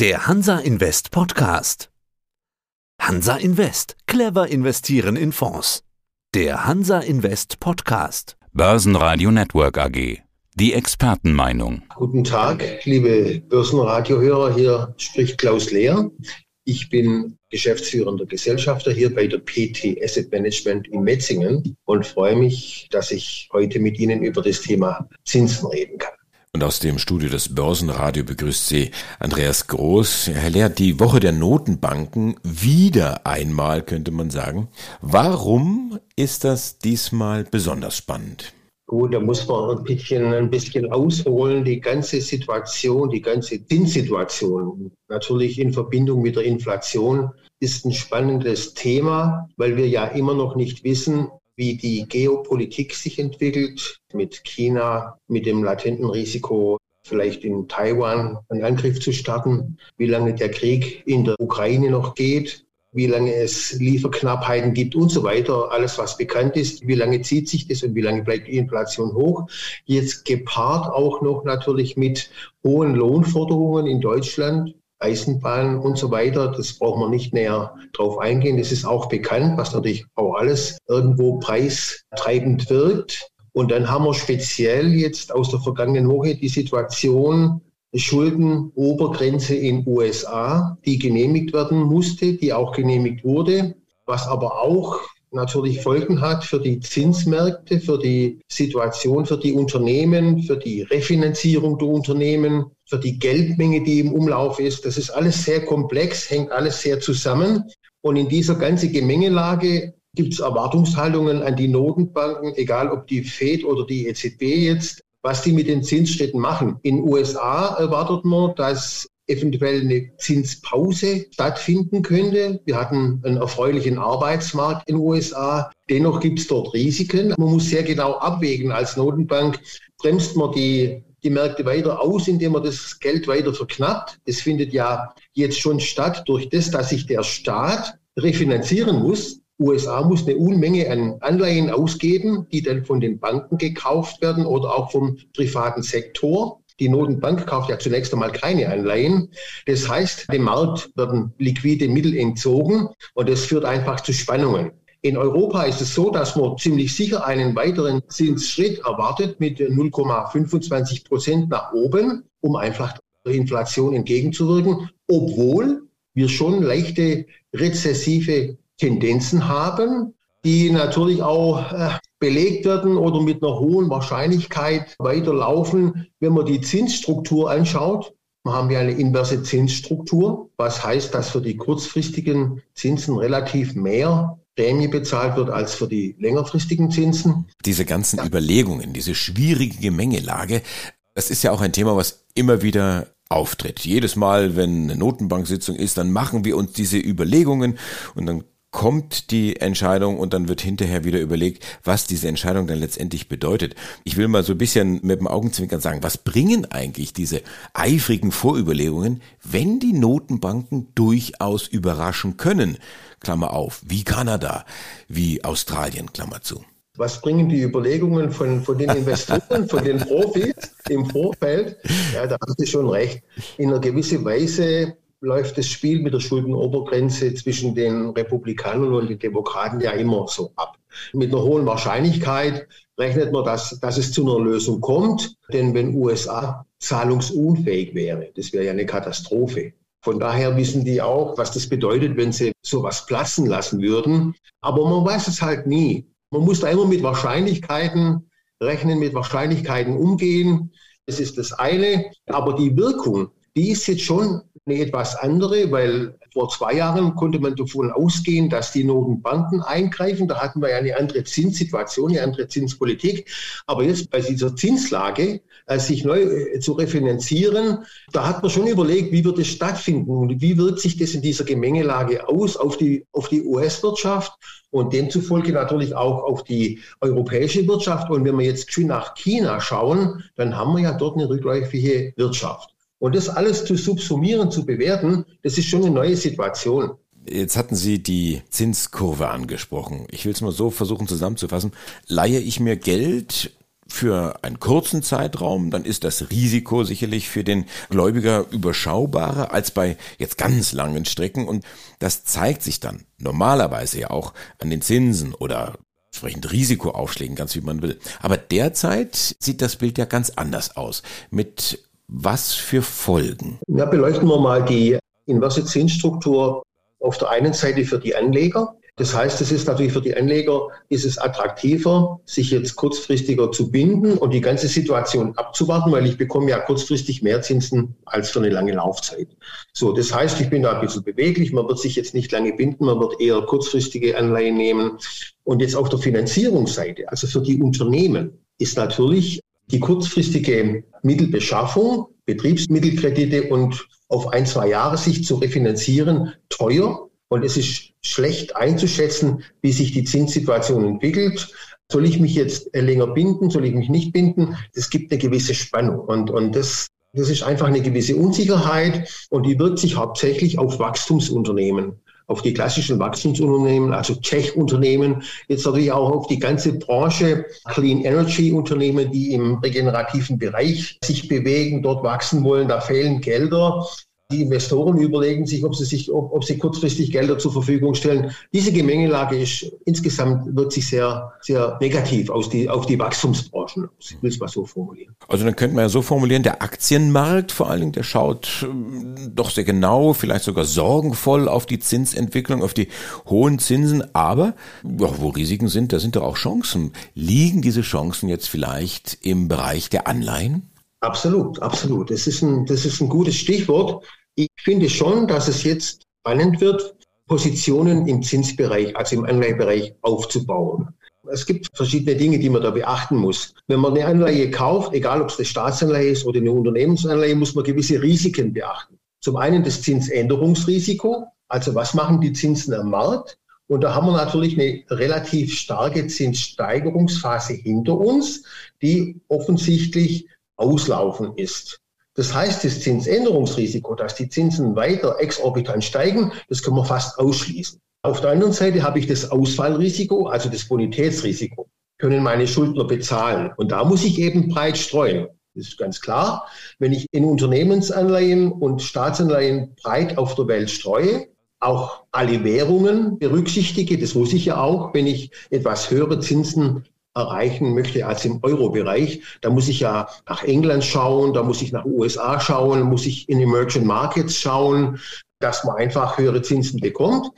Der Hansa Invest Podcast. Hansa Invest. Clever investieren in Fonds. Der Hansa Invest Podcast. Börsenradio Network AG. Die Expertenmeinung. Guten Tag, liebe Börsenradiohörer. Hier spricht Klaus Lehr. Ich bin geschäftsführender Gesellschafter hier bei der PT Asset Management in Metzingen und freue mich, dass ich heute mit Ihnen über das Thema Zinsen reden kann. Und aus dem Studio des Börsenradio begrüßt Sie Andreas Groß. Herr Lehr, die Woche der Notenbanken wieder einmal, könnte man sagen. Warum ist das diesmal besonders spannend? Gut, da muss man ein bisschen, ein bisschen ausholen. Die ganze Situation, die ganze Zinssituation, natürlich in Verbindung mit der Inflation, ist ein spannendes Thema, weil wir ja immer noch nicht wissen, wie die Geopolitik sich entwickelt, mit China, mit dem latenten Risiko, vielleicht in Taiwan einen Angriff zu starten, wie lange der Krieg in der Ukraine noch geht, wie lange es Lieferknappheiten gibt und so weiter, alles was bekannt ist, wie lange zieht sich das und wie lange bleibt die Inflation hoch. Jetzt gepaart auch noch natürlich mit hohen Lohnforderungen in Deutschland, Eisenbahn und so weiter. Das braucht man nicht näher drauf eingehen. Das ist auch bekannt, was natürlich auch alles irgendwo preistreibend wirkt. Und dann haben wir speziell jetzt aus der vergangenen Woche die Situation, Schuldenobergrenze in USA, die genehmigt werden musste, die auch genehmigt wurde, was aber auch natürlich Folgen hat für die Zinsmärkte, für die Situation, für die Unternehmen, für die Refinanzierung der Unternehmen, für die Geldmenge, die im Umlauf ist. Das ist alles sehr komplex, hängt alles sehr zusammen. Und in dieser ganzen Gemengelage gibt es Erwartungshaltungen an die Notenbanken, egal ob die Fed oder die EZB jetzt, was die mit den Zinsstätten machen. In den USA erwartet man, dass eventuell eine Zinspause stattfinden könnte. Wir hatten einen erfreulichen Arbeitsmarkt in den USA. Dennoch gibt es dort Risiken. Man muss sehr genau abwägen. Als Notenbank bremst man die, die Märkte weiter aus, indem man das Geld weiter verknappt. Es findet ja jetzt schon statt durch das, dass sich der Staat refinanzieren muss. USA muss eine Unmenge an Anleihen ausgeben, die dann von den Banken gekauft werden oder auch vom privaten Sektor. Die Notenbank kauft ja zunächst einmal keine Anleihen. Das heißt, dem Markt werden liquide Mittel entzogen und das führt einfach zu Spannungen. In Europa ist es so, dass man ziemlich sicher einen weiteren Zinsschritt erwartet mit 0,25 Prozent nach oben, um einfach der Inflation entgegenzuwirken, obwohl wir schon leichte rezessive Tendenzen haben, die natürlich auch äh, belegt werden oder mit einer hohen Wahrscheinlichkeit weiterlaufen, wenn man die Zinsstruktur anschaut. Wir haben ja eine inverse Zinsstruktur, was heißt, dass für die kurzfristigen Zinsen relativ mehr Prämie bezahlt wird als für die längerfristigen Zinsen. Diese ganzen Überlegungen, diese schwierige Gemengelage, das ist ja auch ein Thema, was immer wieder auftritt. Jedes Mal, wenn eine Notenbanksitzung ist, dann machen wir uns diese Überlegungen und dann kommt die Entscheidung und dann wird hinterher wieder überlegt, was diese Entscheidung dann letztendlich bedeutet. Ich will mal so ein bisschen mit dem Augenzwinkern sagen, was bringen eigentlich diese eifrigen Vorüberlegungen, wenn die Notenbanken durchaus überraschen können? Klammer auf, wie Kanada, wie Australien, Klammer zu. Was bringen die Überlegungen von, von den Investoren, von den Profis im Vorfeld? Ja, da haben Sie schon recht. In einer gewissen Weise läuft das Spiel mit der Schuldenobergrenze zwischen den Republikanern und den Demokraten ja immer so ab. Mit einer hohen Wahrscheinlichkeit rechnet man, dass, dass es zu einer Lösung kommt. Denn wenn USA zahlungsunfähig wäre, das wäre ja eine Katastrophe. Von daher wissen die auch, was das bedeutet, wenn sie sowas platzen lassen würden. Aber man weiß es halt nie. Man muss da immer mit Wahrscheinlichkeiten rechnen, mit Wahrscheinlichkeiten umgehen. Das ist das eine. Aber die Wirkung, die ist jetzt schon eine etwas andere, weil vor zwei Jahren konnte man davon ausgehen, dass die Notenbanken eingreifen. Da hatten wir ja eine andere Zinssituation, eine andere Zinspolitik. Aber jetzt bei dieser Zinslage, äh, sich neu äh, zu refinanzieren, da hat man schon überlegt, wie wird es stattfinden und wie wirkt sich das in dieser Gemengelage aus auf die, auf die US-Wirtschaft und demzufolge natürlich auch auf die europäische Wirtschaft. Und wenn wir jetzt schön nach China schauen, dann haben wir ja dort eine rückläufige Wirtschaft. Und das alles zu subsumieren, zu bewerten, das ist schon eine neue Situation. Jetzt hatten Sie die Zinskurve angesprochen. Ich will es mal so versuchen zusammenzufassen. Leihe ich mir Geld für einen kurzen Zeitraum, dann ist das Risiko sicherlich für den Gläubiger überschaubarer als bei jetzt ganz langen Strecken und das zeigt sich dann normalerweise ja auch an den Zinsen oder entsprechend Risikoaufschlägen, ganz wie man will. Aber derzeit sieht das Bild ja ganz anders aus. Mit was für Folgen? Ja, beleuchten wir mal die inverse Zinsstruktur auf der einen Seite für die Anleger das heißt, es ist natürlich für die Anleger, ist es attraktiver, sich jetzt kurzfristiger zu binden und die ganze Situation abzuwarten, weil ich bekomme ja kurzfristig mehr Zinsen als für eine lange Laufzeit. So, das heißt, ich bin da ein bisschen beweglich. Man wird sich jetzt nicht lange binden, man wird eher kurzfristige Anleihen nehmen. Und jetzt auf der Finanzierungsseite, also für die Unternehmen, ist natürlich die kurzfristige Mittelbeschaffung, Betriebsmittelkredite und auf ein, zwei Jahre sich zu refinanzieren, teuer und es ist schlecht einzuschätzen, wie sich die Zinssituation entwickelt. Soll ich mich jetzt länger binden? Soll ich mich nicht binden? Es gibt eine gewisse Spannung und, und das, das ist einfach eine gewisse Unsicherheit und die wirkt sich hauptsächlich auf Wachstumsunternehmen, auf die klassischen Wachstumsunternehmen, also Tech-Unternehmen, jetzt natürlich auch auf die ganze Branche Clean Energy Unternehmen, die im regenerativen Bereich sich bewegen, dort wachsen wollen. Da fehlen Gelder. Die Investoren überlegen sich, ob sie sich, ob, ob, sie kurzfristig Gelder zur Verfügung stellen. Diese Gemengelage ist insgesamt wird sich sehr, sehr negativ aus die, auf die Wachstumsbranchen aus. Ich will es mal so formulieren. Also dann könnte man ja so formulieren, der Aktienmarkt vor allen Dingen, der schaut ähm, doch sehr genau, vielleicht sogar sorgenvoll auf die Zinsentwicklung, auf die hohen Zinsen. Aber ja, wo Risiken sind, da sind doch auch Chancen. Liegen diese Chancen jetzt vielleicht im Bereich der Anleihen? Absolut, absolut. Das ist ein, das ist ein gutes Stichwort. Ich finde schon, dass es jetzt spannend wird, Positionen im Zinsbereich, also im Anleihebereich aufzubauen. Es gibt verschiedene Dinge, die man da beachten muss. Wenn man eine Anleihe kauft, egal ob es eine Staatsanleihe ist oder eine Unternehmensanleihe, muss man gewisse Risiken beachten. Zum einen das Zinsänderungsrisiko, also was machen die Zinsen am Markt? Und da haben wir natürlich eine relativ starke Zinssteigerungsphase hinter uns, die offensichtlich auslaufen ist. Das heißt, das Zinsänderungsrisiko, dass die Zinsen weiter exorbitant steigen, das können wir fast ausschließen. Auf der anderen Seite habe ich das Ausfallrisiko, also das Bonitätsrisiko. Können meine Schuldner bezahlen? Und da muss ich eben breit streuen. Das ist ganz klar. Wenn ich in Unternehmensanleihen und Staatsanleihen breit auf der Welt streue, auch alle Währungen berücksichtige, das muss ich ja auch, wenn ich etwas höhere Zinsen erreichen möchte als im Euro-Bereich. Da muss ich ja nach England schauen, da muss ich nach USA schauen, muss ich in Emerging Markets schauen, dass man einfach höhere Zinsen bekommt.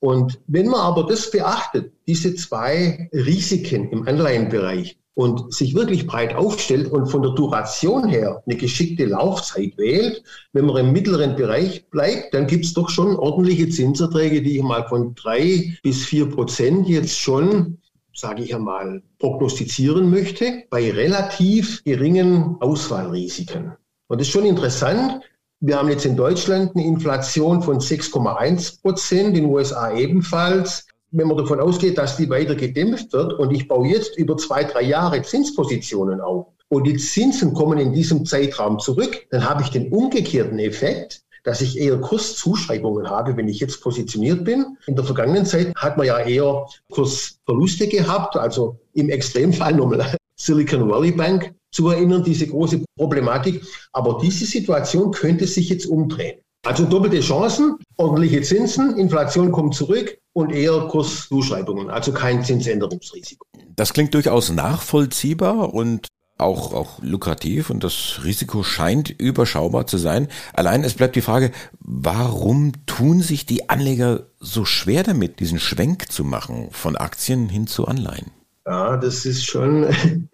Und wenn man aber das beachtet, diese zwei Risiken im Anleihenbereich und sich wirklich breit aufstellt und von der Duration her eine geschickte Laufzeit wählt, wenn man im mittleren Bereich bleibt, dann gibt es doch schon ordentliche Zinserträge, die ich mal von drei bis vier Prozent jetzt schon sage ich einmal, prognostizieren möchte, bei relativ geringen Ausfallrisiken. Und das ist schon interessant. Wir haben jetzt in Deutschland eine Inflation von 6,1 Prozent, in den USA ebenfalls. Wenn man davon ausgeht, dass die weiter gedämpft wird und ich baue jetzt über zwei, drei Jahre Zinspositionen auf und die Zinsen kommen in diesem Zeitraum zurück, dann habe ich den umgekehrten Effekt, dass ich eher Kurszuschreibungen habe, wenn ich jetzt positioniert bin. In der vergangenen Zeit hat man ja eher Kursverluste gehabt, also im Extremfall nochmal Silicon Valley Bank zu erinnern, diese große Problematik. Aber diese Situation könnte sich jetzt umdrehen. Also doppelte Chancen, ordentliche Zinsen, Inflation kommt zurück und eher Kurszuschreibungen, also kein Zinsänderungsrisiko. Das klingt durchaus nachvollziehbar und auch, auch lukrativ und das Risiko scheint überschaubar zu sein. Allein es bleibt die Frage, warum tun sich die Anleger so schwer damit, diesen Schwenk zu machen von Aktien hin zu Anleihen? Ja, das ist schon,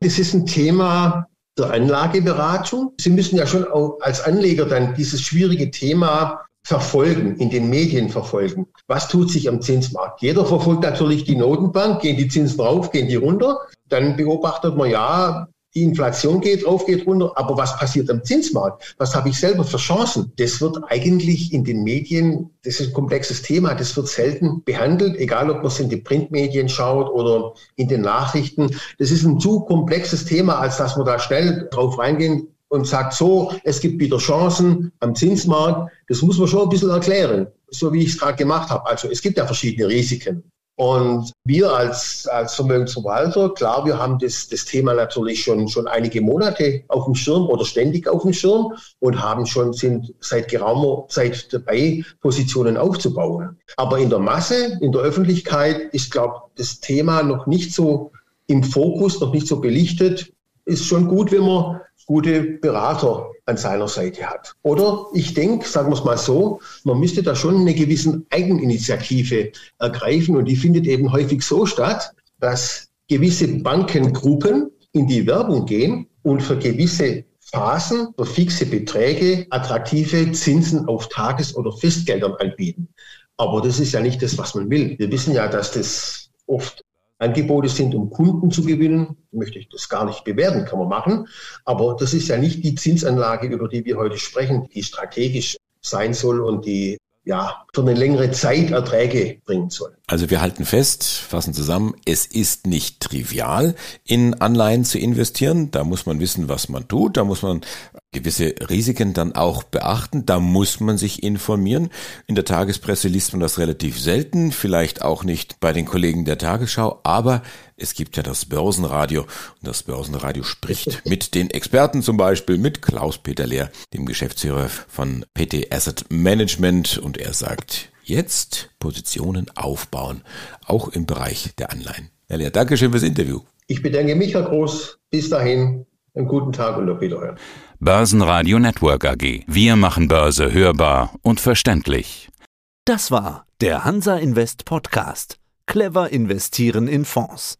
das ist ein Thema der Anlageberatung. Sie müssen ja schon auch als Anleger dann dieses schwierige Thema verfolgen, in den Medien verfolgen. Was tut sich am Zinsmarkt? Jeder verfolgt natürlich die Notenbank, gehen die Zinsen rauf, gehen die runter. Dann beobachtet man, ja, die Inflation geht rauf, geht runter, aber was passiert am Zinsmarkt? Was habe ich selber für Chancen? Das wird eigentlich in den Medien, das ist ein komplexes Thema, das wird selten behandelt, egal ob man es in die Printmedien schaut oder in den Nachrichten. Das ist ein zu komplexes Thema, als dass man da schnell drauf reingehen und sagt so, es gibt wieder Chancen am Zinsmarkt. Das muss man schon ein bisschen erklären, so wie ich es gerade gemacht habe. Also es gibt ja verschiedene Risiken. Und wir als, als Vermögensverwalter, klar, wir haben das, das Thema natürlich schon, schon einige Monate auf dem Schirm oder ständig auf dem Schirm und haben schon, sind seit geraumer Zeit dabei, Positionen aufzubauen. Aber in der Masse, in der Öffentlichkeit ist, glaube ich, das Thema noch nicht so im Fokus, noch nicht so belichtet. Ist schon gut, wenn man gute Berater an seiner Seite hat. Oder ich denke, sagen wir es mal so, man müsste da schon eine gewisse Eigeninitiative ergreifen und die findet eben häufig so statt, dass gewisse Bankengruppen in die Werbung gehen und für gewisse Phasen für fixe Beträge attraktive Zinsen auf Tages- oder Festgeldern anbieten. Aber das ist ja nicht das, was man will. Wir wissen ja, dass das oft Angebote sind, um Kunden zu gewinnen, möchte ich das gar nicht bewerten, kann man machen. Aber das ist ja nicht die Zinsanlage, über die wir heute sprechen, die strategisch sein soll und die ja, für eine längere Zeit Erträge bringen soll. Also wir halten fest, fassen zusammen, es ist nicht trivial, in Anleihen zu investieren. Da muss man wissen, was man tut. Da muss man gewisse Risiken dann auch beachten. Da muss man sich informieren. In der Tagespresse liest man das relativ selten, vielleicht auch nicht bei den Kollegen der Tagesschau, aber es gibt ja das Börsenradio und das Börsenradio spricht mit den Experten zum Beispiel, mit Klaus-Peter Lehr, dem Geschäftsführer von PT Asset Management und er sagt, jetzt Positionen aufbauen, auch im Bereich der Anleihen. Herr Lehr, Dankeschön fürs Interview. Ich bedanke mich, Herr Groß. Bis dahin. Einen guten Tag und auf Wiederhören. Börsenradio Network AG. Wir machen Börse hörbar und verständlich. Das war der Hansa Invest Podcast. Clever investieren in Fonds.